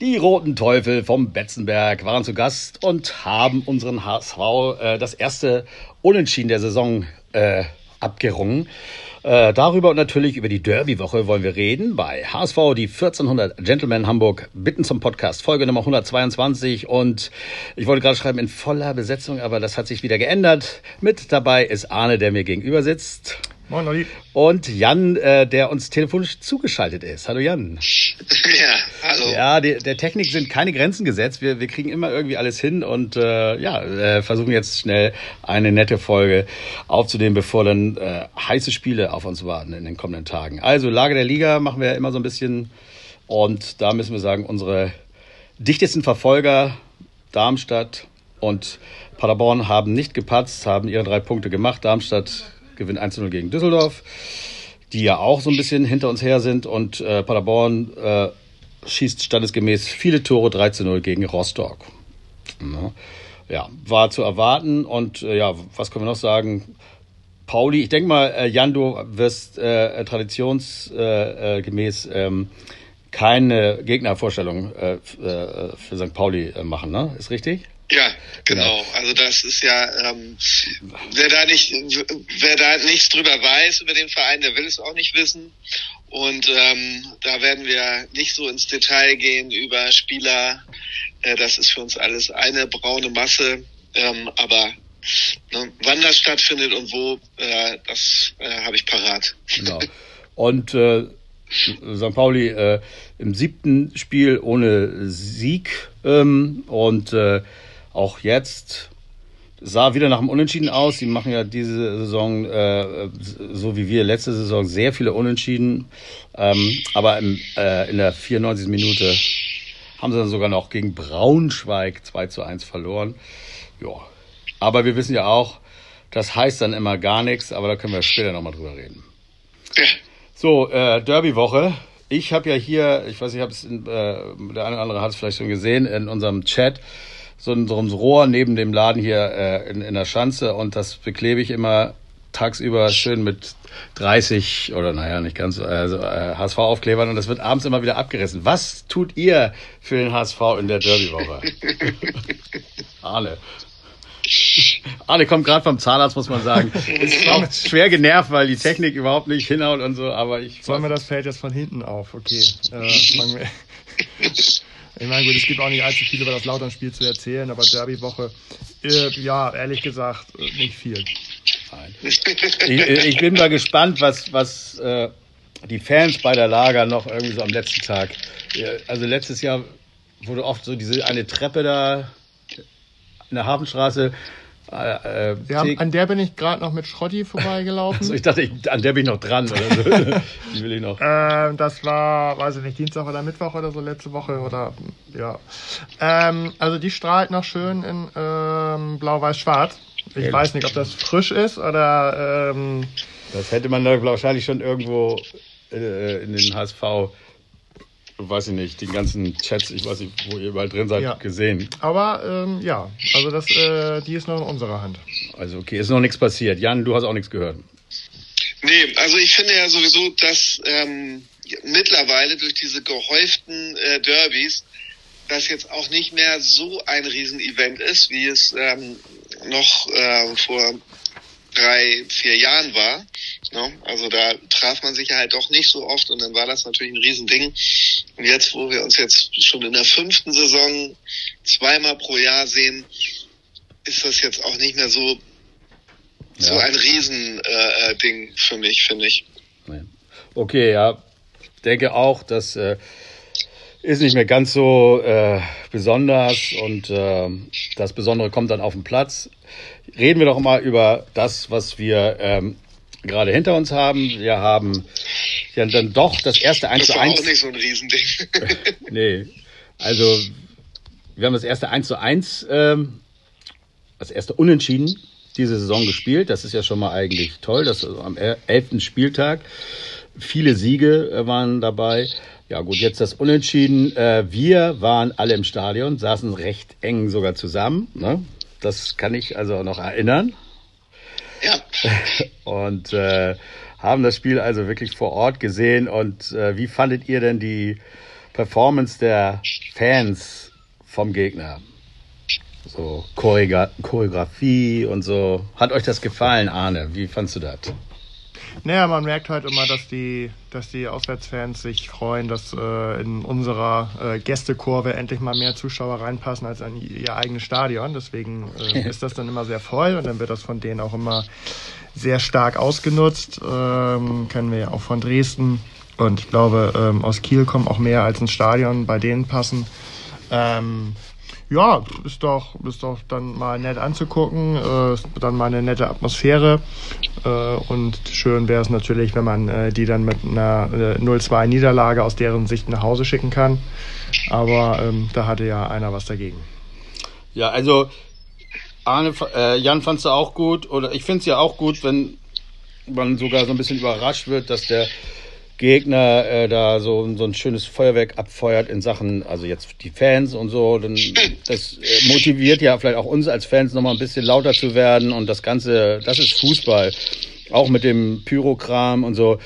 Die Roten Teufel vom Betzenberg waren zu Gast und haben unseren HSV äh, das erste Unentschieden der Saison äh, abgerungen. Äh, darüber und natürlich über die Derby-Woche wollen wir reden bei HSV, die 1400 Gentlemen Hamburg. Bitten zum Podcast, Folge Nummer 122. Und ich wollte gerade schreiben, in voller Besetzung, aber das hat sich wieder geändert. Mit dabei ist Arne, der mir gegenüber sitzt. Moin, Olli. Und Jan, äh, der uns telefonisch zugeschaltet ist. Hallo Jan. Ja, hallo. Ja, die, der Technik sind keine Grenzen gesetzt. Wir, wir kriegen immer irgendwie alles hin und äh, ja, äh, versuchen jetzt schnell eine nette Folge aufzunehmen, bevor dann äh, heiße Spiele auf uns warten in den kommenden Tagen. Also Lage der Liga machen wir immer so ein bisschen und da müssen wir sagen, unsere dichtesten Verfolger Darmstadt und Paderborn haben nicht gepatzt, haben ihre drei Punkte gemacht. Darmstadt gewinnt 1-0 gegen Düsseldorf, die ja auch so ein bisschen hinter uns her sind. Und äh, Paderborn äh, schießt standesgemäß viele Tore 13-0 gegen Rostock. Ja. ja, war zu erwarten. Und äh, ja, was können wir noch sagen? Pauli, ich denke mal, äh, Jan, du wirst äh, traditionsgemäß äh, ähm, keine Gegnervorstellung äh, äh, für St. Pauli äh, machen, ne? Ist richtig? Ja, genau. genau. Also das ist ja, ähm, wer da nicht, wer da nichts drüber weiß über den Verein, der will es auch nicht wissen. Und ähm, da werden wir nicht so ins Detail gehen über Spieler. Äh, das ist für uns alles eine braune Masse. Ähm, aber ne, wann das stattfindet und wo, äh, das äh, habe ich parat. Genau. Und äh, St. Pauli äh, im siebten Spiel ohne Sieg ähm, und äh, auch jetzt sah wieder nach dem Unentschieden aus. Sie machen ja diese Saison, äh, so wie wir letzte Saison, sehr viele Unentschieden. Ähm, aber im, äh, in der 94. Minute haben sie dann sogar noch gegen Braunschweig 2 zu 1 verloren. Ja. Aber wir wissen ja auch, das heißt dann immer gar nichts, aber da können wir später nochmal drüber reden. So, äh, Derby-Woche. Ich habe ja hier, ich weiß nicht, ich äh, der eine oder andere hat es vielleicht schon gesehen, in unserem Chat so ein, so ein Rohr neben dem Laden hier äh, in, in der Schanze und das beklebe ich immer tagsüber schön mit 30 oder naja, nicht ganz, also äh, HSV-Aufklebern und das wird abends immer wieder abgerissen. Was tut ihr für den HSV in der Derby-Woche? Arne. Arne kommt gerade vom Zahnarzt, muss man sagen. Ist auch schwer genervt, weil die Technik überhaupt nicht hinhaut und so, aber ich. Sollen wir das Feld jetzt von hinten auf? Okay. Äh, fangen wir. Ich meine, gut, es gibt auch nicht allzu viel über das Lautern-Spiel zu erzählen, aber Derby-Woche, äh, ja, ehrlich gesagt, nicht viel. Ich, ich, bin mal gespannt, was, was äh, die Fans bei der Lager noch irgendwie so am letzten Tag. Also letztes Jahr wurde oft so diese eine Treppe da in der Hafenstraße äh, äh haben, an der bin ich gerade noch mit Schrotti vorbeigelaufen. Also ich dachte, ich, an der bin ich noch dran. Oder so. Die will ich noch. Ähm, das war, weiß ich nicht, Dienstag oder Mittwoch oder so letzte Woche oder ja. Ähm, also die strahlt noch schön in ähm, Blau-Weiß-Schwarz. Ich Ehrlich? weiß nicht, ob das frisch ist oder. Ähm, das hätte man wahrscheinlich schon irgendwo äh, in den HSV weiß ich nicht, den ganzen Chats, ich weiß nicht, wo ihr überall drin seid, ja. gesehen. Aber ähm, ja, also das, äh, die ist noch in unserer Hand. Also okay, ist noch nichts passiert. Jan, du hast auch nichts gehört. Nee, also ich finde ja sowieso, dass ähm, mittlerweile durch diese gehäuften äh, Derbys das jetzt auch nicht mehr so ein Riesenevent ist, wie es ähm, noch äh, vor drei, vier Jahren war. Ne? Also da traf man sich ja halt doch nicht so oft und dann war das natürlich ein Riesending. Und jetzt, wo wir uns jetzt schon in der fünften Saison zweimal pro Jahr sehen, ist das jetzt auch nicht mehr so, ja. so ein Riesending äh, äh, für mich, finde ich. Okay, ja. Denke auch, dass äh, ist nicht mehr ganz so äh, besonders und äh, das Besondere kommt dann auf den Platz. Reden wir doch mal über das, was wir ähm, gerade hinter uns haben. Wir haben ja dann doch das erste 1 zu 1. Das war auch nicht so ein Riesending. nee, also wir haben das erste 1 zu 1, ähm, das erste Unentschieden diese Saison gespielt. Das ist ja schon mal eigentlich toll. Das also am elften Spieltag. Viele Siege äh, waren dabei. Ja gut, jetzt das Unentschieden. Äh, wir waren alle im Stadion, saßen recht eng sogar zusammen. Ne? Das kann ich also noch erinnern. Und äh, haben das Spiel also wirklich vor Ort gesehen. Und äh, wie fandet ihr denn die Performance der Fans vom Gegner. So Choreografie und so. Hat euch das gefallen, Arne? Wie fandst du das? Naja, man merkt halt immer, dass die, dass die Auswärtsfans sich freuen, dass äh, in unserer äh, Gästekurve endlich mal mehr Zuschauer reinpassen als an ihr eigenes Stadion. Deswegen äh, ist das dann immer sehr voll und dann wird das von denen auch immer sehr stark ausgenutzt. Ähm, kennen wir ja auch von Dresden. Und ich glaube, ähm, aus Kiel kommen auch mehr als ins Stadion bei denen passen. Ähm, ja, ist doch, ist doch dann mal nett anzugucken, äh, dann mal eine nette Atmosphäre. Äh, und schön wäre es natürlich, wenn man äh, die dann mit einer äh, 0-2 Niederlage aus deren Sicht nach Hause schicken kann. Aber ähm, da hatte ja einer was dagegen. Ja, also Arne, äh, Jan fandst du auch gut, oder ich finde es ja auch gut, wenn man sogar so ein bisschen überrascht wird, dass der Gegner äh, da so, so ein schönes Feuerwerk abfeuert in Sachen, also jetzt die Fans und so, dann das äh, motiviert ja vielleicht auch uns als Fans nochmal ein bisschen lauter zu werden und das Ganze, das ist Fußball. Auch mit dem Pyrokram und so,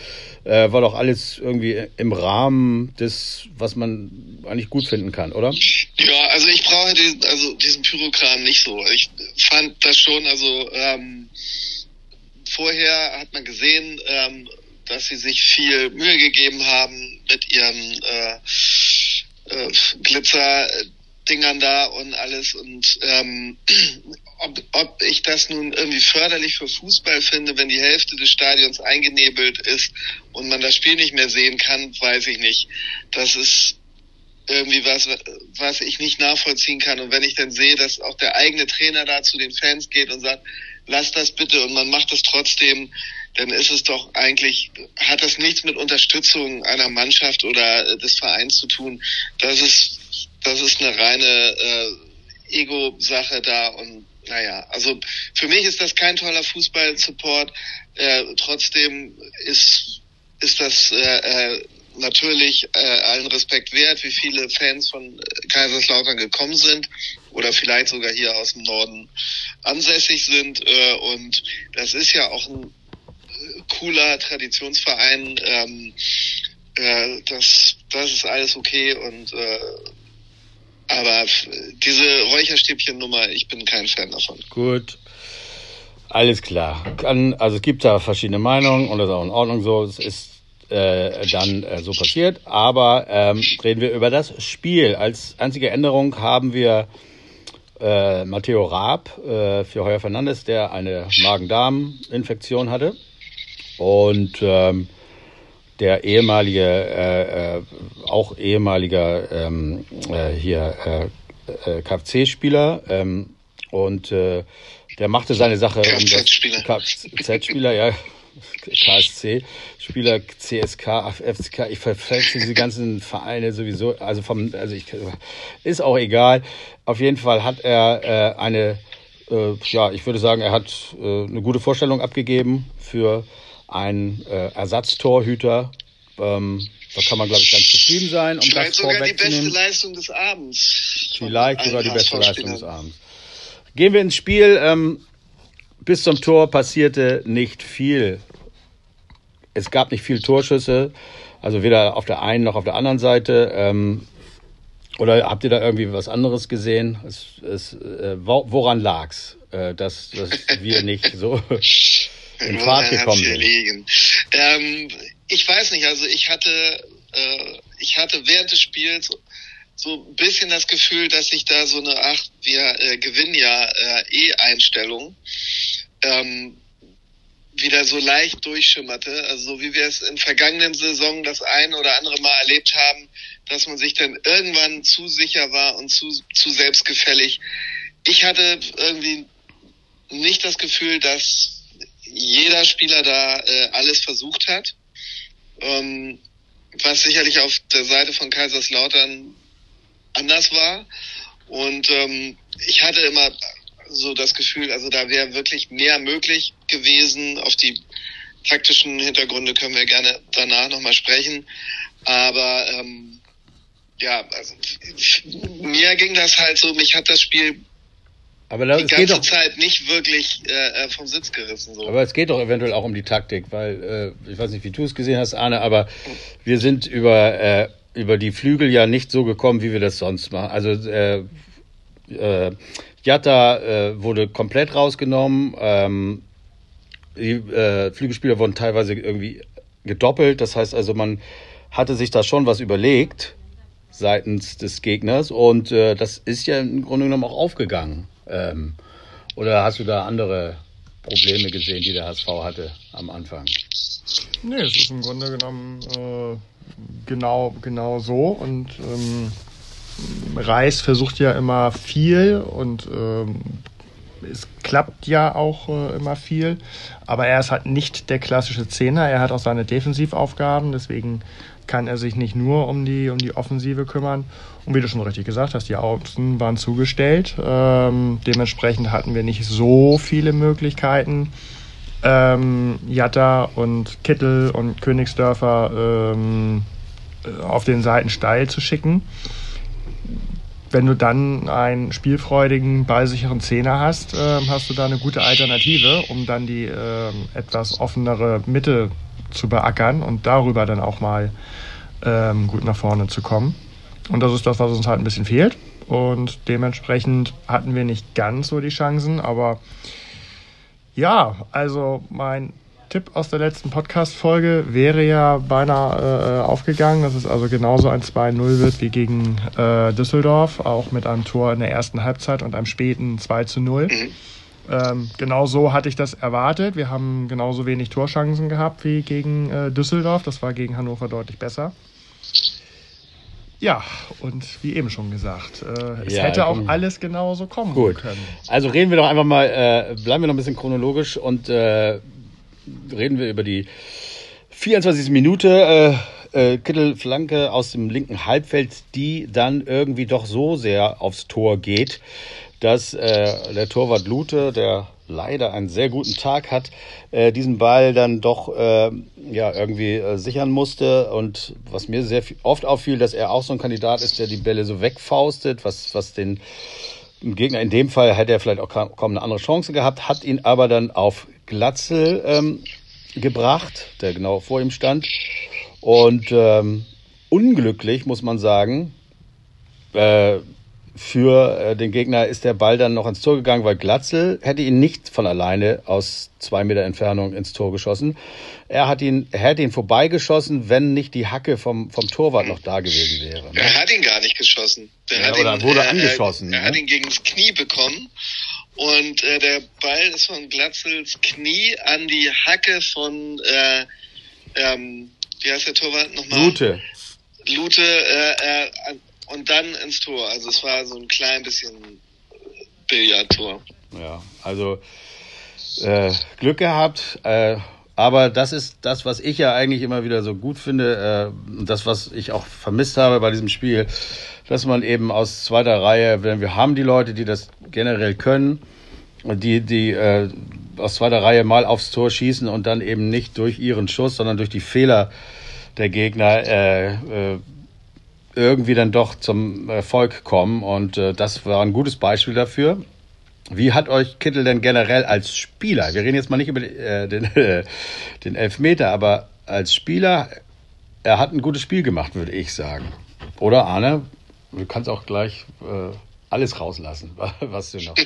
äh, war doch alles irgendwie im Rahmen des, was man eigentlich gut finden kann, oder? Ja, also ich brauche diesen, also diesen Pyrokram nicht so. Ich fand das schon, also ähm, vorher hat man gesehen, ähm, dass sie sich viel Mühe gegeben haben mit ihren äh, äh, Glitzerdingern da und alles. Und ähm, ob, ob ich das nun irgendwie förderlich für Fußball finde, wenn die Hälfte des Stadions eingenebelt ist und man das Spiel nicht mehr sehen kann, weiß ich nicht. Das ist irgendwie was, was ich nicht nachvollziehen kann. Und wenn ich dann sehe, dass auch der eigene Trainer da zu den Fans geht und sagt, lass das bitte und man macht es trotzdem, dann ist es doch eigentlich, hat das nichts mit Unterstützung einer Mannschaft oder des Vereins zu tun. Das ist, das ist eine reine äh, Ego-Sache da und naja, also für mich ist das kein toller Fußball-Support. Äh, trotzdem ist, ist das äh, äh natürlich äh, allen Respekt wert, wie viele Fans von Kaiserslautern gekommen sind oder vielleicht sogar hier aus dem Norden ansässig sind. Äh, und das ist ja auch ein cooler Traditionsverein. Ähm, äh, das, das ist alles okay und äh, aber diese Räucherstäbchen-Nummer, ich bin kein Fan davon. Gut. Alles klar. Kann, also es gibt da verschiedene Meinungen und das ist auch in Ordnung so. Es ist äh, dann äh, so passiert. Aber ähm, reden wir über das Spiel. Als einzige Änderung haben wir äh, Matteo Raab äh, für Heuer Fernandes, der eine Magen-Darm-Infektion hatte. Und ähm, der ehemalige, äh, äh, auch ehemaliger ähm, äh, hier äh, äh, KFC-Spieler ähm, und äh, der machte seine Sache. Kfz-Spieler. Kfz-Spieler, ja. KSC-Spieler, CSK, FCK, ich verwechsel diese ganzen Vereine sowieso, also vom, also ich, ist auch egal. Auf jeden Fall hat er äh, eine, äh, ja, ich würde sagen, er hat äh, eine gute Vorstellung abgegeben für einen äh, Ersatztorhüter. Ähm, da kann man, glaube ich, ganz zufrieden sein. Um Vielleicht sogar die beste Leistung des Abends. Vielleicht sogar die beste Leistung des Abends. Gehen wir ins Spiel. Ähm, bis zum Tor passierte nicht viel. Es gab nicht viel Torschüsse, also weder auf der einen noch auf der anderen Seite. Ähm, oder habt ihr da irgendwie was anderes gesehen? Es, es, äh, woran lag's, äh, dass, dass wir nicht so in Fahrt gekommen sind? Ähm, ich weiß nicht, also ich hatte, äh, ich hatte während des Spiels so ein bisschen das Gefühl, dass sich da so eine, ach, wir äh, gewinnen ja äh, E-Einstellung ähm, wieder so leicht durchschimmerte. Also so wie wir es in vergangenen Saison das ein oder andere Mal erlebt haben, dass man sich dann irgendwann zu sicher war und zu, zu selbstgefällig. Ich hatte irgendwie nicht das Gefühl, dass jeder Spieler da äh, alles versucht hat. Ähm, was sicherlich auf der Seite von Kaiserslautern anders war. Und ähm, ich hatte immer so das Gefühl, also da wäre wirklich mehr möglich gewesen. Auf die taktischen Hintergründe können wir gerne danach nochmal sprechen. Aber ähm, ja, also mir ging das halt so, mich hat das Spiel aber da, die ganze doch, Zeit nicht wirklich äh, äh, vom Sitz gerissen. So. Aber es geht doch eventuell auch um die Taktik, weil äh, ich weiß nicht, wie du es gesehen hast, Arne, aber wir sind über äh, über die Flügel ja nicht so gekommen, wie wir das sonst machen. Also äh, äh, Jatta äh, wurde komplett rausgenommen. Ähm, die äh, Flügelspieler wurden teilweise irgendwie gedoppelt. Das heißt also, man hatte sich da schon was überlegt seitens des Gegners und das ist ja im Grunde genommen auch aufgegangen. Ähm, oder hast du da andere Probleme gesehen, die der HSV hatte am Anfang? Nee, es ist im Grunde genommen äh, genau, genau so und ähm, Reis versucht ja immer viel und ähm, es klappt ja auch äh, immer viel, aber er ist halt nicht der klassische Zehner. Er hat auch seine Defensivaufgaben, deswegen kann er sich nicht nur um die, um die Offensive kümmern. Und wie du schon richtig gesagt hast, die Außen waren zugestellt. Ähm, dementsprechend hatten wir nicht so viele Möglichkeiten, ähm, Jatta und Kittel und Königsdörfer ähm, auf den Seiten steil zu schicken wenn du dann einen spielfreudigen, ballsicheren Zehner hast, äh, hast du da eine gute Alternative, um dann die äh, etwas offenere Mitte zu beackern und darüber dann auch mal ähm, gut nach vorne zu kommen. Und das ist das, was uns halt ein bisschen fehlt. Und dementsprechend hatten wir nicht ganz so die Chancen, aber ja, also mein Tipp aus der letzten Podcast-Folge wäre ja beinahe äh, aufgegangen, dass es also genauso ein 2-0 wird wie gegen äh, Düsseldorf, auch mit einem Tor in der ersten Halbzeit und einem späten 2 0. Mhm. Ähm, genau so hatte ich das erwartet. Wir haben genauso wenig Torchancen gehabt wie gegen äh, Düsseldorf. Das war gegen Hannover deutlich besser. Ja, und wie eben schon gesagt, äh, es ja, hätte auch alles genauso kommen gut. können. Also reden wir doch einfach mal, äh, bleiben wir noch ein bisschen chronologisch und äh, reden wir über die 24. Minute. Äh, äh, Kittelflanke aus dem linken Halbfeld, die dann irgendwie doch so sehr aufs Tor geht, dass äh, der Torwart Lute, der leider einen sehr guten Tag hat, äh, diesen Ball dann doch äh, ja irgendwie äh, sichern musste. Und was mir sehr oft auffiel, dass er auch so ein Kandidat ist, der die Bälle so wegfaustet, was, was den Gegner in dem Fall hätte er vielleicht auch kaum eine andere Chance gehabt, hat ihn aber dann auf Glatzel ähm, gebracht, der genau vor ihm stand. Und ähm, unglücklich, muss man sagen, äh, für äh, den Gegner ist der Ball dann noch ins Tor gegangen, weil Glatzel hätte ihn nicht von alleine aus zwei Meter Entfernung ins Tor geschossen. Er hat ihn, er hätte ihn vorbeigeschossen, wenn nicht die Hacke vom, vom Torwart noch da gewesen wäre. Ne? Er hat ihn gar nicht geschossen. Der ja, oder ihn, wurde er, angeschossen. Er, er, ne? hat ihn gegen das Knie bekommen und äh, der Ball ist von Glatzels Knie an die Hacke von, äh, ähm, wie heißt der Torwart nochmal? Lute. Lute, äh, äh, und dann ins Tor. Also es war so ein klein bisschen Billardtor. Ja, also äh, Glück gehabt. Äh, aber das ist das, was ich ja eigentlich immer wieder so gut finde, äh, das, was ich auch vermisst habe bei diesem Spiel, dass man eben aus zweiter Reihe, wenn wir haben die Leute, die das generell können, die, die äh, aus zweiter Reihe mal aufs Tor schießen und dann eben nicht durch ihren Schuss, sondern durch die Fehler der Gegner äh, äh, irgendwie dann doch zum Erfolg kommen. Und äh, das war ein gutes Beispiel dafür. Wie hat euch Kittel denn generell als Spieler, wir reden jetzt mal nicht über äh, den, äh, den Elfmeter, aber als Spieler, er hat ein gutes Spiel gemacht, würde ich sagen. Oder Arne, du kannst auch gleich äh, alles rauslassen, was du noch.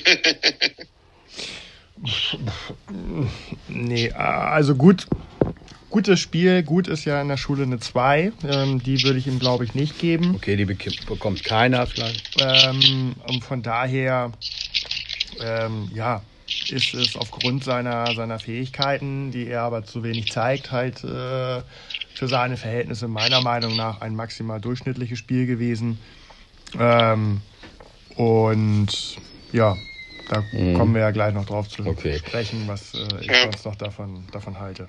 nee, also gut, gutes Spiel. Gut ist ja in der Schule eine 2. Ähm, die würde ich ihm, glaube ich, nicht geben. Okay, die bekommt keiner vielleicht. Ähm, und von daher ähm, ja, ist es aufgrund seiner, seiner Fähigkeiten, die er aber zu wenig zeigt, halt äh, für seine Verhältnisse meiner Meinung nach ein maximal durchschnittliches Spiel gewesen. Ähm, und ja, da mhm. kommen wir ja gleich noch drauf zu okay. sprechen, was äh, ich ja. sonst noch davon, davon halte.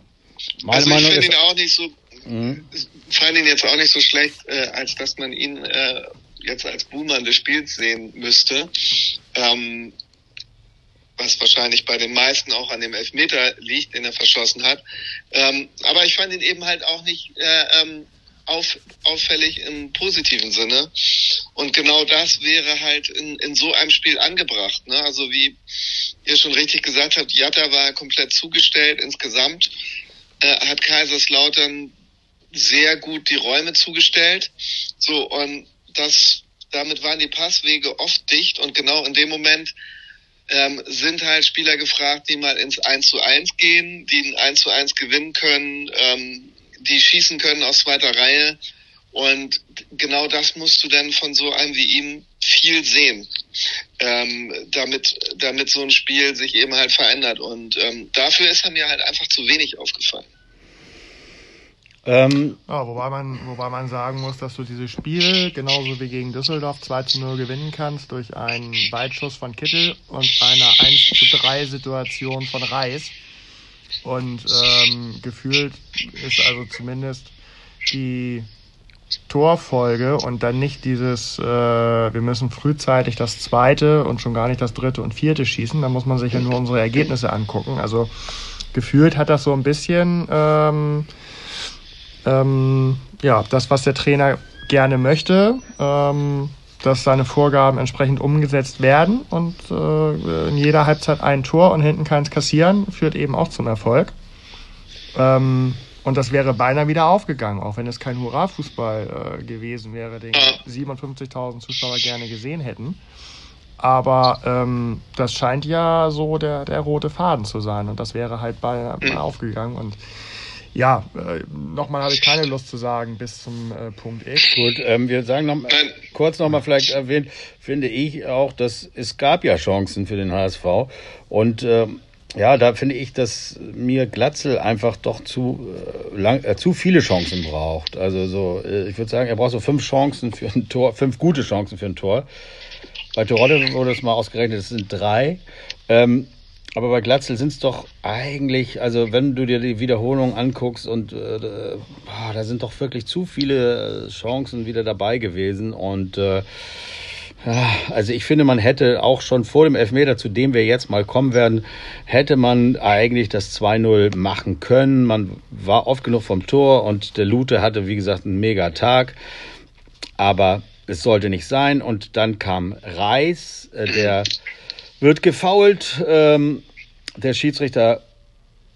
Meine also ich finde ihn auch nicht so, mhm. fand ihn jetzt auch nicht so schlecht, äh, als dass man ihn äh, jetzt als Buhmann des Spiels sehen müsste. Ähm, was wahrscheinlich bei den meisten auch an dem Elfmeter liegt, den er verschossen hat. Ähm, aber ich fand ihn eben halt auch nicht äh, ähm, auf, auffällig im positiven Sinne. Und genau das wäre halt in, in so einem Spiel angebracht. Ne? Also wie ihr schon richtig gesagt habt, Jatta war komplett zugestellt insgesamt. Äh, hat Kaiserslautern sehr gut die Räume zugestellt. So, und das, damit waren die Passwege oft dicht und genau in dem Moment ähm, sind halt Spieler gefragt, die mal ins 1 zu 1 gehen, die ein 1 zu 1 gewinnen können, ähm, die schießen können aus zweiter Reihe. Und genau das musst du dann von so einem wie ihm viel sehen, ähm, damit, damit so ein Spiel sich eben halt verändert. Und ähm, dafür ist er mir halt einfach zu wenig aufgefallen. Ähm, ja, wobei, man, wobei man sagen muss, dass du dieses Spiel genauso wie gegen Düsseldorf 2 zu 0 gewinnen kannst durch einen Weitschuss von Kittel und eine 1 zu 3 Situation von Reis. Und ähm, gefühlt ist also zumindest die Torfolge und dann nicht dieses, äh, wir müssen frühzeitig das zweite und schon gar nicht das dritte und vierte schießen. Da muss man sich ja nur unsere Ergebnisse angucken. Also gefühlt hat das so ein bisschen ähm, ähm, ja, das, was der Trainer gerne möchte, ähm, dass seine Vorgaben entsprechend umgesetzt werden und äh, in jeder Halbzeit ein Tor und hinten keins kassieren, führt eben auch zum Erfolg. Ähm, und das wäre beinahe wieder aufgegangen, auch wenn es kein Hurra-Fußball äh, gewesen wäre, den 57.000 Zuschauer gerne gesehen hätten. Aber ähm, das scheint ja so der, der rote Faden zu sein und das wäre halt beinahe mhm. aufgegangen und ja, äh, nochmal habe ich keine Lust zu sagen bis zum äh, Punkt X. Gut, ähm, wir sagen noch kurz nochmal vielleicht erwähnt, finde ich auch, dass es gab ja Chancen für den HSV und ähm, ja, da finde ich, dass mir Glatzel einfach doch zu äh, lang, äh, zu viele Chancen braucht. Also so, äh, ich würde sagen, er braucht so fünf Chancen für ein Tor, fünf gute Chancen für ein Tor. Bei Terodde wurde es mal ausgerechnet, es sind drei. Ähm, aber bei Glatzel sind es doch eigentlich, also wenn du dir die Wiederholung anguckst und äh, boah, da sind doch wirklich zu viele Chancen wieder dabei gewesen und äh, also ich finde, man hätte auch schon vor dem Elfmeter, zu dem wir jetzt mal kommen werden, hätte man eigentlich das 2-0 machen können. Man war oft genug vom Tor und der Lute hatte, wie gesagt, einen mega Tag. Aber es sollte nicht sein. Und dann kam Reis, äh, der wird gefault. Ähm, der Schiedsrichter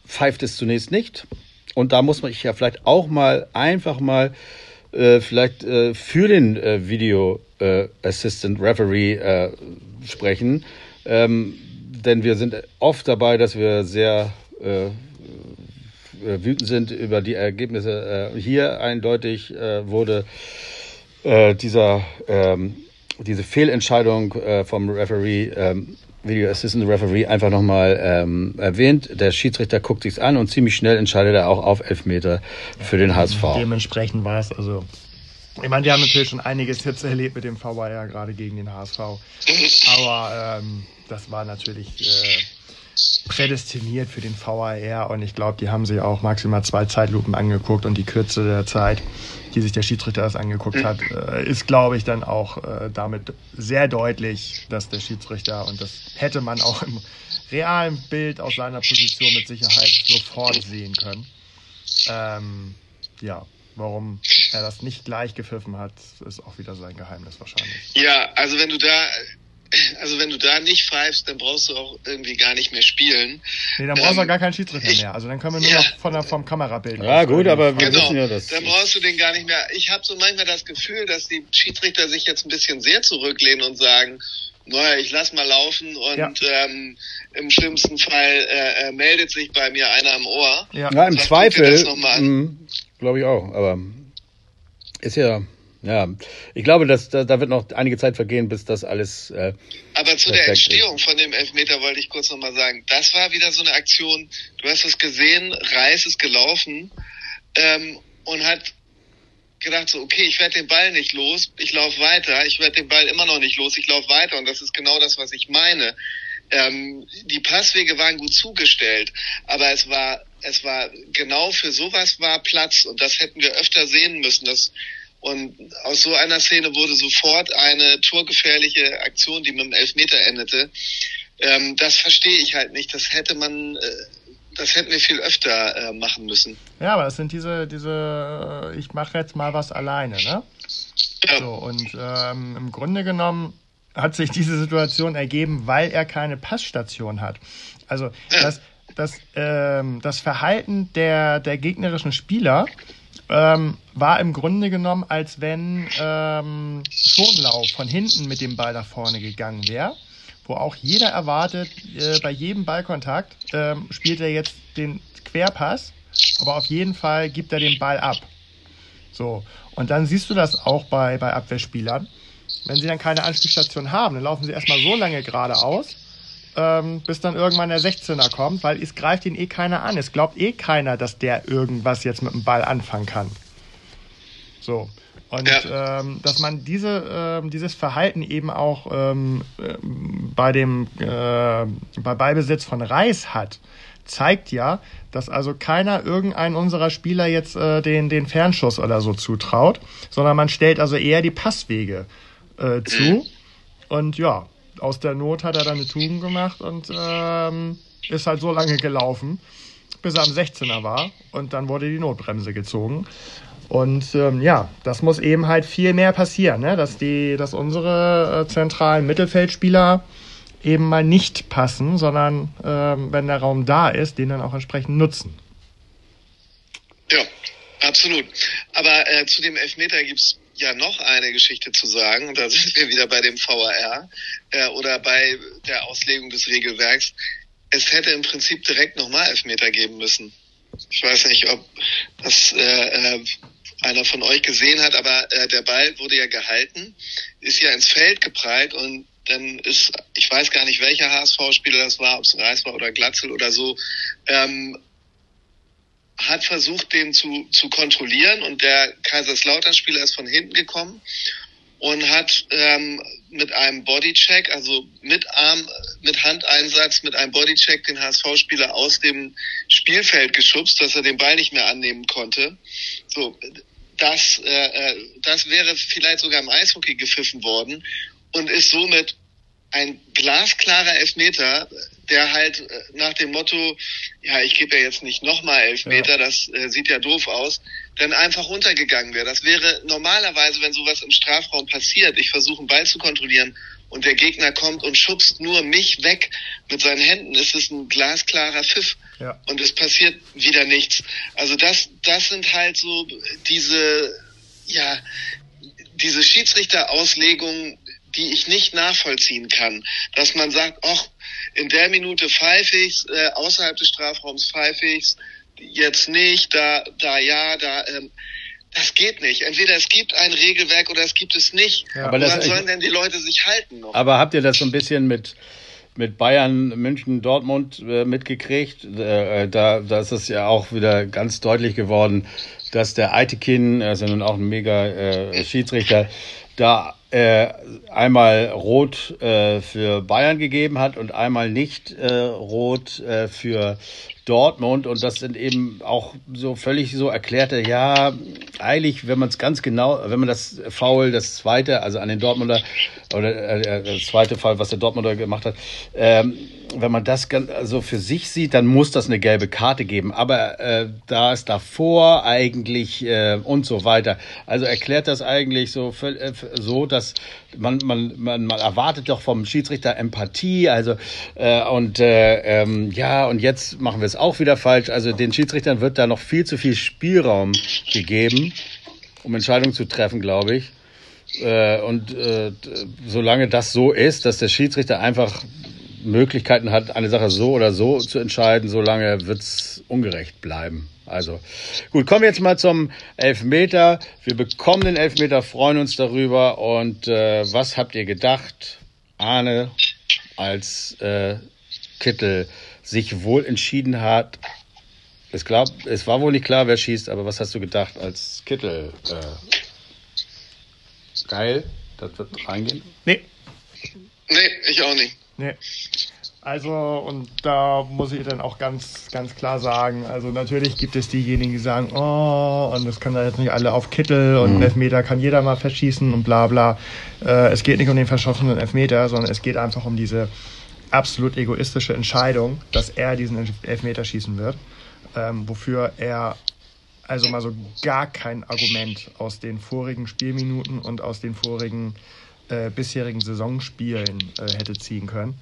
pfeift es zunächst nicht. Und da muss man ich ja vielleicht auch mal einfach mal äh, vielleicht äh, für den äh, Video äh, Assistant Referee äh, sprechen. Ähm, denn wir sind oft dabei, dass wir sehr äh, wütend sind über die Ergebnisse. hier eindeutig wurde dieser ähm, diese Fehlentscheidung vom Referee ähm, Video Assistant Referee einfach nochmal ähm, erwähnt. Der Schiedsrichter guckt sich's an und ziemlich schnell entscheidet er auch auf Elfmeter für den HSV. Dementsprechend war es also. Ich meine, die haben natürlich schon einiges jetzt erlebt mit dem VAR gerade gegen den HSV. Aber ähm, das war natürlich äh, prädestiniert für den VAR und ich glaube, die haben sich auch maximal zwei Zeitlupen angeguckt und die Kürze der Zeit, die sich der Schiedsrichter das angeguckt hat, äh, ist, glaube ich, dann auch äh, damit sehr deutlich, dass der Schiedsrichter, und das hätte man auch im realen Bild aus seiner Position mit Sicherheit sofort sehen können. Ähm, ja, warum er das nicht gleich gepfiffen hat, ist auch wieder sein Geheimnis wahrscheinlich. Ja, also wenn du da also wenn du da nicht pfeifst, dann brauchst du auch irgendwie gar nicht mehr spielen. Nee, dann brauchst du ähm, gar keinen Schiedsrichter mehr. Also dann können wir nur ja. noch von der, vom Kamerabild. Ja, gut, aber wir genau. wissen ja das. Dann brauchst du den gar nicht mehr. Ich habe so manchmal das Gefühl, dass die Schiedsrichter sich jetzt ein bisschen sehr zurücklehnen und sagen, naja, ich lass mal laufen und ja. ähm, im schlimmsten Fall äh, äh, meldet sich bei mir einer am Ohr. Ja, ja im Zweifel. Mhm, Glaube ich auch, aber ist ja ja, ich glaube, dass da, da wird noch einige Zeit vergehen, bis das alles. Äh, Aber zu der Entstehung ist. von dem Elfmeter wollte ich kurz nochmal sagen. Das war wieder so eine Aktion. Du hast es gesehen, Reis ist gelaufen ähm, und hat gedacht so, okay, ich werde den Ball nicht los, ich laufe weiter, ich werde den Ball immer noch nicht los, ich laufe weiter und das ist genau das, was ich meine. Ähm, die Passwege waren gut zugestellt, aber es war es war genau für sowas war Platz und das hätten wir öfter sehen müssen. Das und aus so einer Szene wurde sofort eine torgefährliche Aktion, die mit dem Elfmeter endete. Ähm, das verstehe ich halt nicht. Das hätte man, äh, das hätten wir viel öfter äh, machen müssen. Ja, aber es sind diese, diese, äh, ich mache jetzt mal was alleine, ne? Ja. So, und ähm, im Grunde genommen hat sich diese Situation ergeben, weil er keine Passstation hat. Also ja. das, das, ähm, das Verhalten der, der gegnerischen Spieler ähm, war im Grunde genommen, als wenn ähm, Schonlauf von hinten mit dem Ball nach vorne gegangen wäre, wo auch jeder erwartet, äh, bei jedem Ballkontakt ähm, spielt er jetzt den Querpass, aber auf jeden Fall gibt er den Ball ab. So, und dann siehst du das auch bei, bei Abwehrspielern. Wenn sie dann keine Anspielstation haben, dann laufen sie erstmal so lange geradeaus, ähm, bis dann irgendwann der 16er kommt, weil es greift ihn eh keiner an. Es glaubt eh keiner, dass der irgendwas jetzt mit dem Ball anfangen kann. So. Und ja. ähm, dass man diese, äh, dieses Verhalten eben auch ähm, äh, bei dem äh, bei Ballbesitz von Reis hat, zeigt ja, dass also keiner irgendeinen unserer Spieler jetzt äh, den, den Fernschuss oder so zutraut, sondern man stellt also eher die Passwege äh, zu. Mhm. Und ja, aus der Not hat er dann eine Tugend gemacht und ähm, ist halt so lange gelaufen, bis er am 16er war und dann wurde die Notbremse gezogen. Und ähm, ja, das muss eben halt viel mehr passieren, ne? dass, die, dass unsere äh, zentralen Mittelfeldspieler eben mal nicht passen, sondern ähm, wenn der Raum da ist, den dann auch entsprechend nutzen. Ja, absolut. Aber äh, zu dem Elfmeter gibt es ja noch eine Geschichte zu sagen, da sind wir wieder bei dem VAR äh, oder bei der Auslegung des Regelwerks. Es hätte im Prinzip direkt nochmal Elfmeter geben müssen. Ich weiß nicht, ob das äh, äh, einer von euch gesehen hat, aber äh, der Ball wurde ja gehalten, ist ja ins Feld geprallt und dann ist, ich weiß gar nicht, welcher HSV-Spieler das war, ob es Reis war oder Glatzel oder so, ähm, hat versucht, den zu, zu kontrollieren und der Kaiserslautern-Spieler ist von hinten gekommen und hat ähm, mit einem Bodycheck, also mit Arm, mit Handeinsatz, mit einem Bodycheck den HSV-Spieler aus dem Spielfeld geschubst, dass er den Ball nicht mehr annehmen konnte. So, das, äh, äh, das wäre vielleicht sogar im Eishockey gepfiffen worden und ist somit ein glasklarer Elfmeter, der halt äh, nach dem Motto, ja, ich gebe ja jetzt nicht nochmal Elfmeter, ja. das äh, sieht ja doof aus, dann einfach runtergegangen wäre. Das wäre normalerweise, wenn sowas im Strafraum passiert, ich versuche einen Ball zu kontrollieren und der Gegner kommt und schubst nur mich weg mit seinen Händen, ist es ein glasklarer Pfiff. Ja. Und es passiert wieder nichts. Also das, das sind halt so diese, ja, diese Schiedsrichterauslegungen, die ich nicht nachvollziehen kann. Dass man sagt, ach, in der Minute pfeife ich's, äh, außerhalb des Strafraums pfeife ich's, jetzt nicht, da, da ja, da, ähm, das geht nicht. Entweder es gibt ein Regelwerk oder es gibt es nicht. Ja. Aber Woran sollen denn die Leute sich halten? Noch? Aber habt ihr das so ein bisschen mit mit Bayern, München, Dortmund äh, mitgekriegt? Äh, da, da ist es ja auch wieder ganz deutlich geworden, dass der Eitekin, also nun auch ein mega äh, Schiedsrichter, da äh, einmal rot äh, für Bayern gegeben hat und einmal nicht äh, rot äh, für Dortmund. Und das sind eben auch so völlig so erklärte, ja, eigentlich, wenn man es ganz genau, wenn man das Foul, das zweite, also an den Dortmunder, oder äh, äh das zweite Fall, was der Dortmunder gemacht hat, ähm, wenn man das also für sich sieht, dann muss das eine gelbe Karte geben. Aber äh, da ist davor eigentlich äh, und so weiter. Also erklärt das eigentlich so, äh, so dass man, man, man, man erwartet doch vom Schiedsrichter Empathie. Also äh, und äh, ähm, ja, und jetzt machen wir es auch wieder falsch. Also den Schiedsrichtern wird da noch viel zu viel Spielraum gegeben, um Entscheidungen zu treffen, glaube ich. Äh, und äh, solange das so ist, dass der Schiedsrichter einfach Möglichkeiten hat, eine Sache so oder so zu entscheiden, solange wird es ungerecht bleiben. Also gut, kommen wir jetzt mal zum Elfmeter. Wir bekommen den Elfmeter, freuen uns darüber. Und äh, was habt ihr gedacht, Arne, als äh, Kittel sich wohl entschieden hat? Es, glaub, es war wohl nicht klar, wer schießt, aber was hast du gedacht, als Kittel äh, geil, das wird reingehen? Nee. Nee, ich auch nicht. Nee. Also, und da muss ich dann auch ganz, ganz klar sagen, also natürlich gibt es diejenigen, die sagen, oh, und das können da jetzt nicht alle auf Kittel und mhm. Elfmeter kann jeder mal verschießen und bla bla. Äh, es geht nicht um den verschossenen Elfmeter, sondern es geht einfach um diese absolut egoistische Entscheidung, dass er diesen Elfmeter schießen wird, ähm, wofür er also mal so gar kein Argument aus den vorigen Spielminuten und aus den vorigen äh, bisherigen Saisonspielen äh, hätte ziehen können.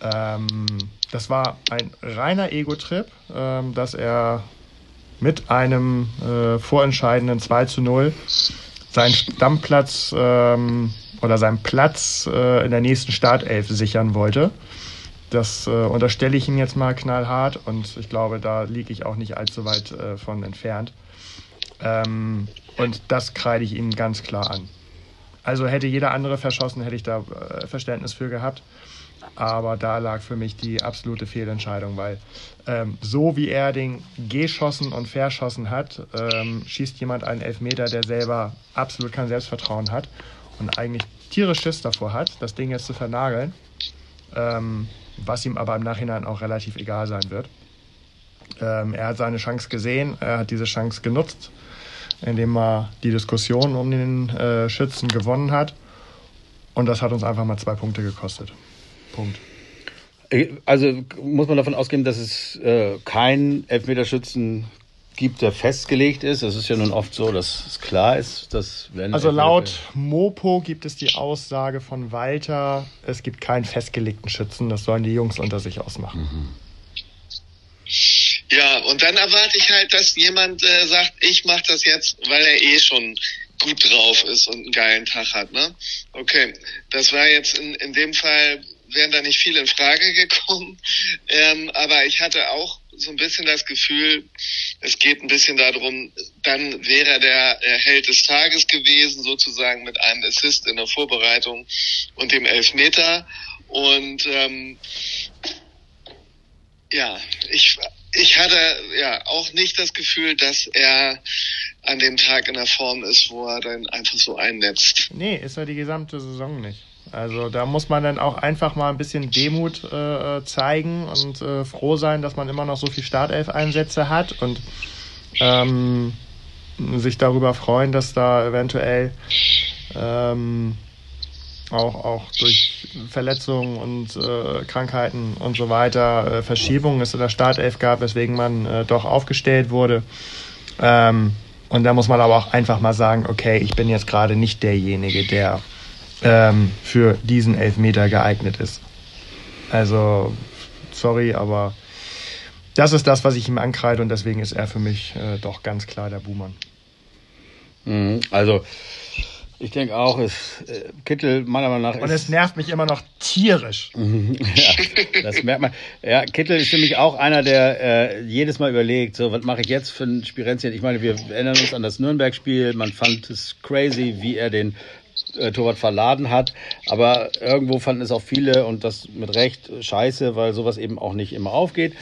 Ähm, das war ein reiner Ego-Trip, ähm, dass er mit einem äh, vorentscheidenden 2 zu 0 seinen Stammplatz ähm, oder seinen Platz äh, in der nächsten Startelf sichern wollte. Das äh, unterstelle ich ihm jetzt mal knallhart und ich glaube, da liege ich auch nicht allzu weit äh, von entfernt. Ähm, und das kreide ich ihm ganz klar an. Also hätte jeder andere verschossen, hätte ich da äh, Verständnis für gehabt. Aber da lag für mich die absolute Fehlentscheidung, weil ähm, so wie er den geschossen und verschossen hat, ähm, schießt jemand einen Elfmeter, der selber absolut kein Selbstvertrauen hat und eigentlich tierisch Schiss davor hat, das Ding jetzt zu vernageln, ähm, was ihm aber im Nachhinein auch relativ egal sein wird. Ähm, er hat seine Chance gesehen, er hat diese Chance genutzt, indem er die Diskussion um den äh, Schützen gewonnen hat. Und das hat uns einfach mal zwei Punkte gekostet. Punkt. Äh, also muss man davon ausgehen, dass es äh, keinen Elfmeterschützen gibt, der festgelegt ist. Es ist ja nun oft so, dass es klar ist, dass wenn. Also laut Mopo gibt es die Aussage von Walter, es gibt keinen festgelegten Schützen, das sollen die Jungs unter sich ausmachen. Mhm. Und dann erwarte ich halt, dass jemand äh, sagt, ich mache das jetzt, weil er eh schon gut drauf ist und einen geilen Tag hat. Ne? Okay, das war jetzt in, in dem Fall wären da nicht viel in Frage gekommen. Ähm, aber ich hatte auch so ein bisschen das Gefühl, es geht ein bisschen darum, dann wäre er der Held des Tages gewesen, sozusagen mit einem Assist in der Vorbereitung und dem Elfmeter. Und ähm, ja, ich, ich hatte ja auch nicht das Gefühl, dass er an dem Tag in der Form ist, wo er dann einfach so einnetzt. Nee, ist er die gesamte Saison nicht. Also da muss man dann auch einfach mal ein bisschen Demut äh, zeigen und äh, froh sein, dass man immer noch so viel Startelf-Einsätze hat und ähm, sich darüber freuen, dass da eventuell ähm, auch, auch durch Verletzungen und äh, Krankheiten und so weiter äh, Verschiebungen es in der Startelf gab, weswegen man äh, doch aufgestellt wurde. Ähm, und da muss man aber auch einfach mal sagen, okay, ich bin jetzt gerade nicht derjenige, der ähm, für diesen Elfmeter geeignet ist. Also, sorry, aber das ist das, was ich ihm ankreide und deswegen ist er für mich äh, doch ganz klar der Buhmann. Mhm, also, ich denke auch, es, äh, Kittel meiner Meinung nach. Und es nervt mich immer noch tierisch. ja, das merkt man. Ja, Kittel ist nämlich auch einer, der äh, jedes Mal überlegt, so, was mache ich jetzt für ein Spirenzchen? Ich meine, wir erinnern uns an das Nürnberg-Spiel. Man fand es crazy, wie er den äh, Torwart verladen hat. Aber irgendwo fanden es auch viele und das mit Recht scheiße, weil sowas eben auch nicht immer aufgeht.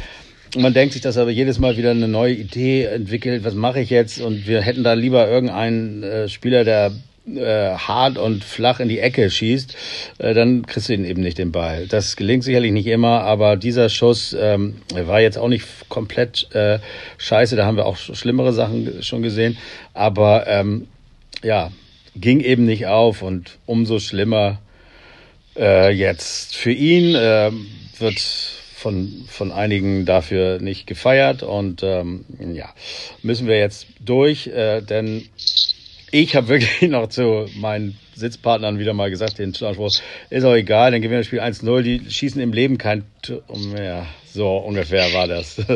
Und man denkt sich, dass aber jedes Mal wieder eine neue Idee entwickelt, was mache ich jetzt? Und wir hätten da lieber irgendeinen äh, Spieler, der äh, hart und flach in die Ecke schießt, äh, dann kriegst du ihn eben nicht den Ball. Das gelingt sicherlich nicht immer, aber dieser Schuss ähm, war jetzt auch nicht komplett äh, scheiße. Da haben wir auch schlimmere Sachen schon gesehen. Aber ähm, ja, ging eben nicht auf und umso schlimmer äh, jetzt für ihn äh, wird von, von einigen dafür nicht gefeiert und ähm, ja, müssen wir jetzt durch, äh, denn ich habe wirklich noch zu meinen Sitzpartnern wieder mal gesagt, den Anspruch, ist auch egal, dann gewinnen wir das Spiel 1-0, die schießen im Leben kein Tor mehr. So ungefähr war das.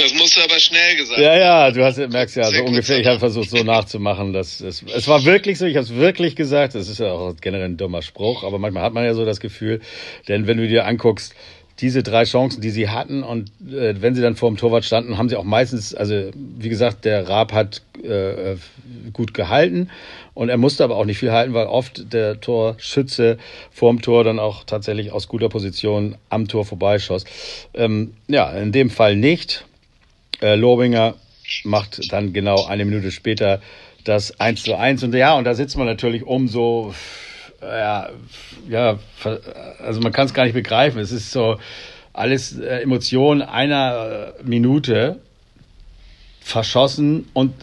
Das musst du aber schnell gesagt Ja, ja, du hast, merkst ja, so ungefähr, ich habe versucht so nachzumachen. Dass es, es war wirklich so, ich habe es wirklich gesagt, das ist ja auch generell ein dummer Spruch, aber manchmal hat man ja so das Gefühl, denn wenn du dir anguckst, diese drei Chancen, die sie hatten und äh, wenn sie dann vor dem Torwart standen, haben sie auch meistens, also wie gesagt, der Raab hat äh, gut gehalten und er musste aber auch nicht viel halten, weil oft der Torschütze vorm Tor dann auch tatsächlich aus guter Position am Tor vorbeischoss. Ähm, ja, in dem Fall nicht. Äh, Lobinger macht dann genau eine Minute später das 1 zu 1 und ja, und da sitzt man natürlich umso ja, ja, also man kann es gar nicht begreifen. Es ist so alles äh, Emotionen einer äh, Minute verschossen und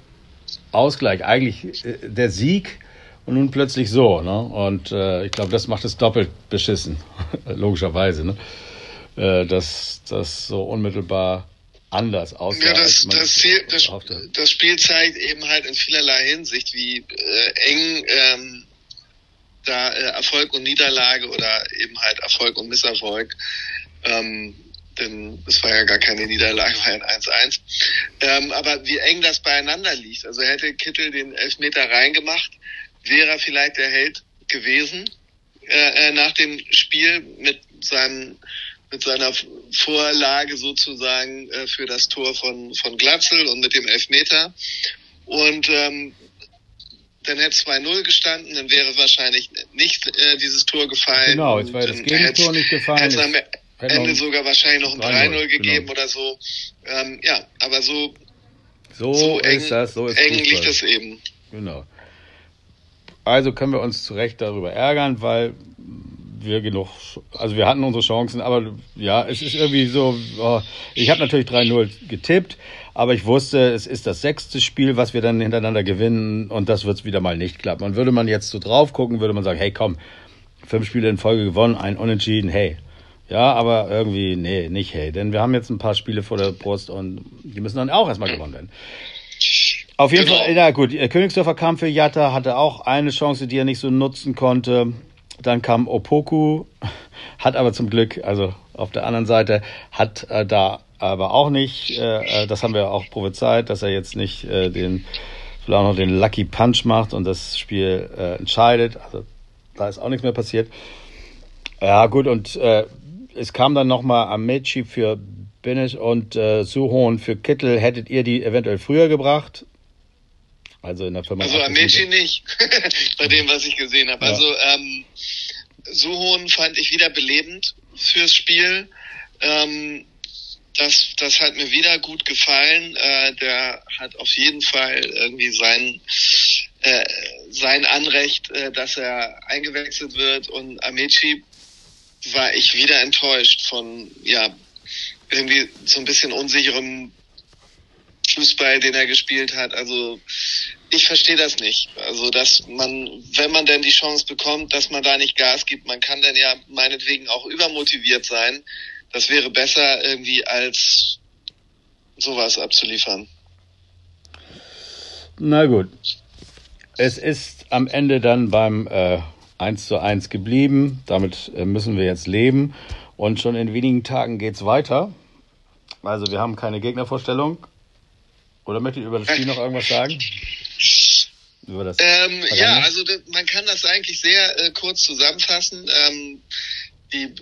Ausgleich. Eigentlich äh, der Sieg und nun plötzlich so. Ne? Und äh, ich glaube, das macht es doppelt beschissen, logischerweise. Ne? Äh, dass das so unmittelbar anders aussah. Ja, das, das, das, das, Spiel zeigt eben halt in vielerlei Hinsicht, wie äh, eng ähm, da äh, Erfolg und Niederlage oder eben halt Erfolg und Misserfolg ähm, denn es war ja gar keine Niederlage, war ein 1-1. Ähm, aber wie eng das beieinander liegt. Also hätte Kittel den Elfmeter reingemacht, wäre er vielleicht der Held gewesen äh, äh, nach dem Spiel mit seinem mit seiner Vorlage sozusagen äh, für das Tor von von Glatzel und mit dem Elfmeter und ähm, dann hätte 2-0 gestanden, dann wäre wahrscheinlich nicht äh, dieses Tor gefallen. Genau, jetzt wäre das Gegentor nicht gefallen. Hätte am Ende sogar wahrscheinlich noch ein 3-0 gegeben genau. oder so. Ähm, ja, aber so, so, so eng, ist das, so ist eng liegt das eben. Genau. Also können wir uns zu Recht darüber ärgern, weil wir genug, also wir hatten unsere Chancen, aber ja, es ist irgendwie so, oh, ich habe natürlich 3-0 getippt, aber ich wusste, es ist das sechste Spiel, was wir dann hintereinander gewinnen und das wird wieder mal nicht klappen. Und würde man jetzt so drauf gucken, würde man sagen, hey komm, fünf Spiele in Folge gewonnen, ein Unentschieden, hey. Ja, aber irgendwie, nee, nicht hey, denn wir haben jetzt ein paar Spiele vor der Brust und die müssen dann auch erstmal gewonnen werden. Auf jeden genau. Fall, na gut, Königsdörfer kam für Jatta, hatte auch eine Chance, die er nicht so nutzen konnte. Dann kam Opoku, hat aber zum Glück, also auf der anderen Seite, hat äh, da aber auch nicht, äh, äh, das haben wir auch prophezeit, dass er jetzt nicht äh, den, vielleicht auch noch den Lucky Punch macht und das Spiel äh, entscheidet. Also da ist auch nichts mehr passiert. Ja, gut, und äh, es kam dann nochmal Amechi für Binish und äh, Suhon für Kittel. Hättet ihr die eventuell früher gebracht? Also in der Firma. Also Amici nicht, bei dem, was ich gesehen habe. Ja. Also ähm, Suhon fand ich wieder belebend fürs Spiel. Ähm, das, das hat mir wieder gut gefallen. Äh, der hat auf jeden Fall irgendwie sein, äh, sein Anrecht, äh, dass er eingewechselt wird. Und Amici war ich wieder enttäuscht von, ja, irgendwie so ein bisschen unsicherem Fußball, den er gespielt hat. Also ich verstehe das nicht. Also dass man, wenn man denn die Chance bekommt, dass man da nicht Gas gibt, man kann dann ja meinetwegen auch übermotiviert sein. Das wäre besser irgendwie als sowas abzuliefern. Na gut. Es ist am Ende dann beim äh, 1 zu 1 geblieben. Damit äh, müssen wir jetzt leben. Und schon in wenigen Tagen geht es weiter. Also wir haben keine Gegnervorstellung. Oder möchtet ihr über das Spiel noch irgendwas sagen? Über das ähm, ja, also man kann das eigentlich sehr äh, kurz zusammenfassen. Ähm, die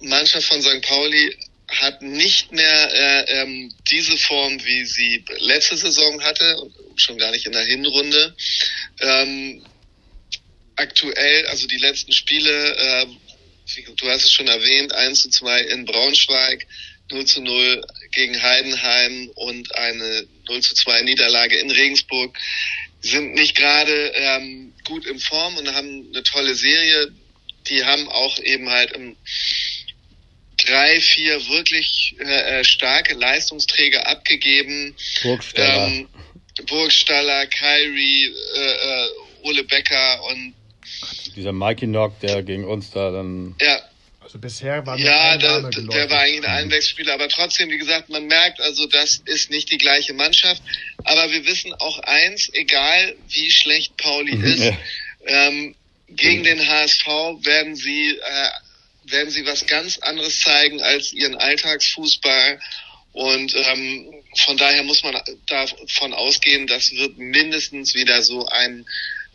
Mannschaft von St. Pauli hat nicht mehr äh, ähm, diese Form, wie sie letzte Saison hatte, schon gar nicht in der Hinrunde. Ähm, aktuell, also die letzten Spiele, äh, du hast es schon erwähnt, 1 zu 2 in Braunschweig, 0 zu 0 gegen Heidenheim und eine 0 zu 2 Niederlage in Regensburg sind nicht gerade ähm, gut in Form und haben eine tolle Serie. Die haben auch eben halt im drei, vier wirklich äh, äh starke Leistungsträger abgegeben. Burgstaller, ähm, Burgstaller Kyrie, äh, äh, Ole Becker und dieser Mikey Nock, der gegen uns da dann. Ja, also bisher war ja, der, der war eigentlich ein Einwechselspieler, aber trotzdem, wie gesagt, man merkt, also das ist nicht die gleiche Mannschaft. Aber wir wissen auch eins, egal wie schlecht Pauli mhm. ist, ähm, gegen den HSV werden sie äh, werden sie was ganz anderes zeigen als ihren Alltagsfußball. Und ähm, von daher muss man davon ausgehen, das wird mindestens wieder so ein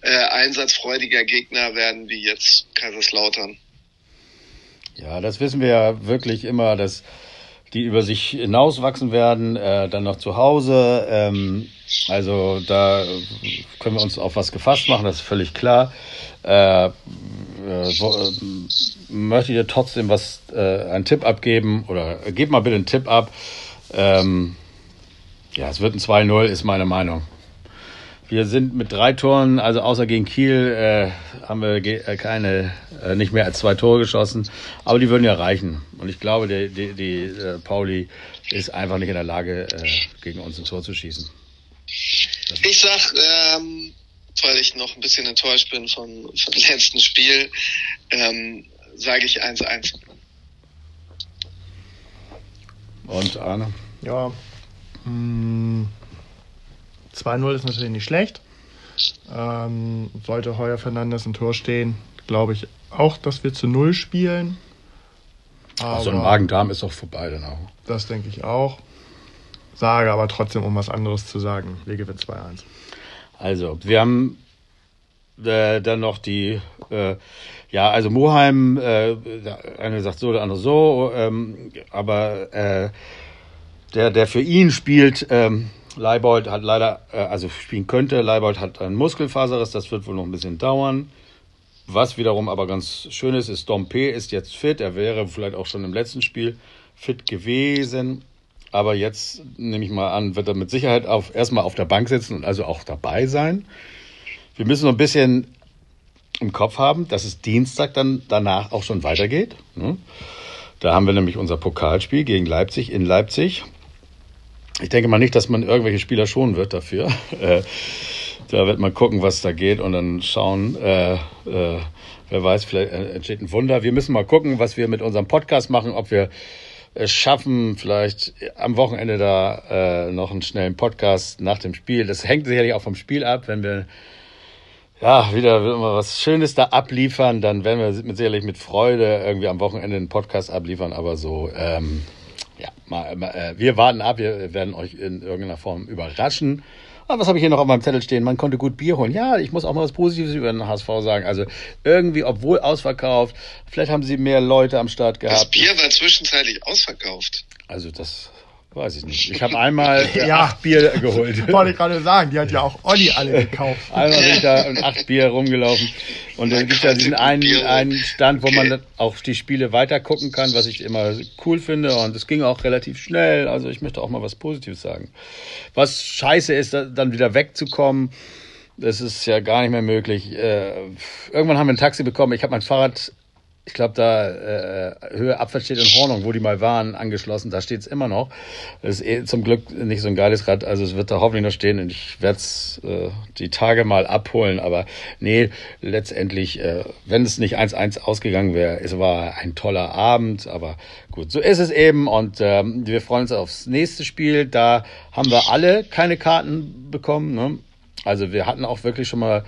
äh, einsatzfreudiger Gegner werden wie jetzt Kaiserslautern. Ja, das wissen wir ja wirklich immer, dass die über sich hinauswachsen werden, äh, dann noch zu Hause. Ähm, also da können wir uns auf was gefasst machen, das ist völlig klar. Äh, äh, wo, äh, möchte ich dir trotzdem was, äh, einen Tipp abgeben oder gib mal bitte einen Tipp ab. Ähm, ja, es wird ein 2-0, ist meine Meinung. Wir sind mit drei Toren, also außer gegen Kiel, äh, haben wir äh, keine, äh, nicht mehr als zwei Tore geschossen. Aber die würden ja reichen. Und ich glaube, die, die, die äh, Pauli ist einfach nicht in der Lage, äh, gegen uns ein Tor zu schießen. Ich sag, ähm, weil ich noch ein bisschen enttäuscht bin vom, vom letzten Spiel, ähm, sage ich 1-1. Und Arne? Ja. Hm. 2-0 ist natürlich nicht schlecht. Ähm, sollte Heuer Fernandes im Tor stehen, glaube ich auch, dass wir zu Null spielen. Aber so ein Magen-Darm ist doch vorbei dann auch. Das denke ich auch. Sage aber trotzdem, um was anderes zu sagen. Wege wird 2-1. Also, wir haben äh, dann noch die, äh, ja, also Moheim, äh, der eine sagt so, der andere so, ähm, aber äh, der, der für ihn spielt, ähm, Leibold hat leider, äh, also spielen könnte, Leibold hat einen Muskelfaserriss, das wird wohl noch ein bisschen dauern. Was wiederum aber ganz schön ist, ist Dompe ist jetzt fit. Er wäre vielleicht auch schon im letzten Spiel fit gewesen. Aber jetzt nehme ich mal an, wird er mit Sicherheit auf, erstmal auf der Bank sitzen und also auch dabei sein. Wir müssen noch ein bisschen im Kopf haben, dass es Dienstag dann danach auch schon weitergeht. ne? Da haben wir nämlich unser Pokalspiel gegen Leipzig in Leipzig. Ich denke mal nicht, dass man irgendwelche Spieler schonen wird dafür. Äh, da wird man gucken, was da geht und dann schauen, äh, äh, wer weiß, vielleicht äh, entsteht ein Wunder. Wir müssen mal gucken, was wir mit unserem Podcast machen, ob wir es schaffen, vielleicht am Wochenende da äh, noch einen schnellen Podcast nach dem Spiel. Das hängt sicherlich auch vom Spiel ab. Wenn wir ja wieder immer was Schönes da abliefern, dann werden wir sicherlich mit Freude irgendwie am Wochenende einen Podcast abliefern. Aber so, ähm, ja, mal, mal, äh, wir warten ab. Wir werden euch in irgendeiner Form überraschen. Aber was habe ich hier noch auf meinem Zettel stehen? Man konnte gut Bier holen. Ja, ich muss auch mal was Positives über den HSV sagen. Also irgendwie, obwohl ausverkauft, vielleicht haben sie mehr Leute am Start Das gehabt. Bier war zwischenzeitlich ausverkauft. Also das weiß ich nicht. Ich habe einmal Ja. acht Bier geholt. Wollte ich gerade sagen, die hat ja auch Olli alle gekauft. Einmal bin ich da mit acht Bier rumgelaufen. Und dann gibt es ja diesen einen, einen Stand, wo man dann auch die Spiele weiter gucken kann, was ich immer cool finde. Und es ging auch relativ schnell. Also ich möchte auch mal was Positives sagen. Was scheiße ist, da- dann wieder wegzukommen. Das ist ja gar nicht mehr möglich. Äh, irgendwann haben wir ein Taxi bekommen. Ich habe mein Fahrrad, ich glaube, da äh, Höhe Abfahrt steht in Hornung, wo die mal waren, angeschlossen. Da steht es immer noch. Das ist eh zum Glück nicht so ein geiles Rad. Also es wird da hoffentlich noch stehen und ich werde es äh, die Tage mal abholen. Aber nee, letztendlich, äh, wenn es nicht 1-1 ausgegangen wäre, es war ein toller Abend. Aber gut, so ist es eben. Und ähm, wir freuen uns aufs nächste Spiel. Da haben wir alle keine Karten bekommen. Ne? Also wir hatten auch wirklich schon mal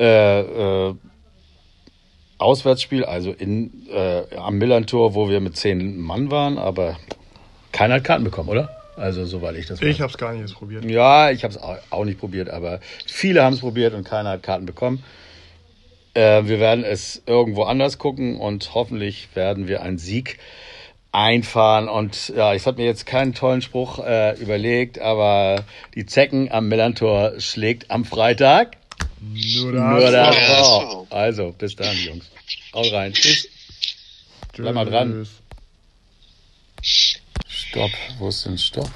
äh, äh, Auswärtsspiel, also in, äh, am Millantor, wo wir mit zehn Mann waren, aber keiner hat Karten bekommen, oder? Also soweit ich das weiß. Ich habe es gar nicht probiert. Ja, ich habe es auch nicht probiert, aber viele haben es probiert und keiner hat Karten bekommen. Äh, wir werden es irgendwo anders gucken und hoffentlich werden wir einen Sieg einfahren. Und ja, ich habe mir jetzt keinen tollen Spruch äh, überlegt, aber die Zecken am Millantor schlägt am Freitag Nur nur der HSV. Also, bis dann, Jungs. Haut rein. Tschüss. Bleib mal dran. Stopp. Wo ist denn Stopp?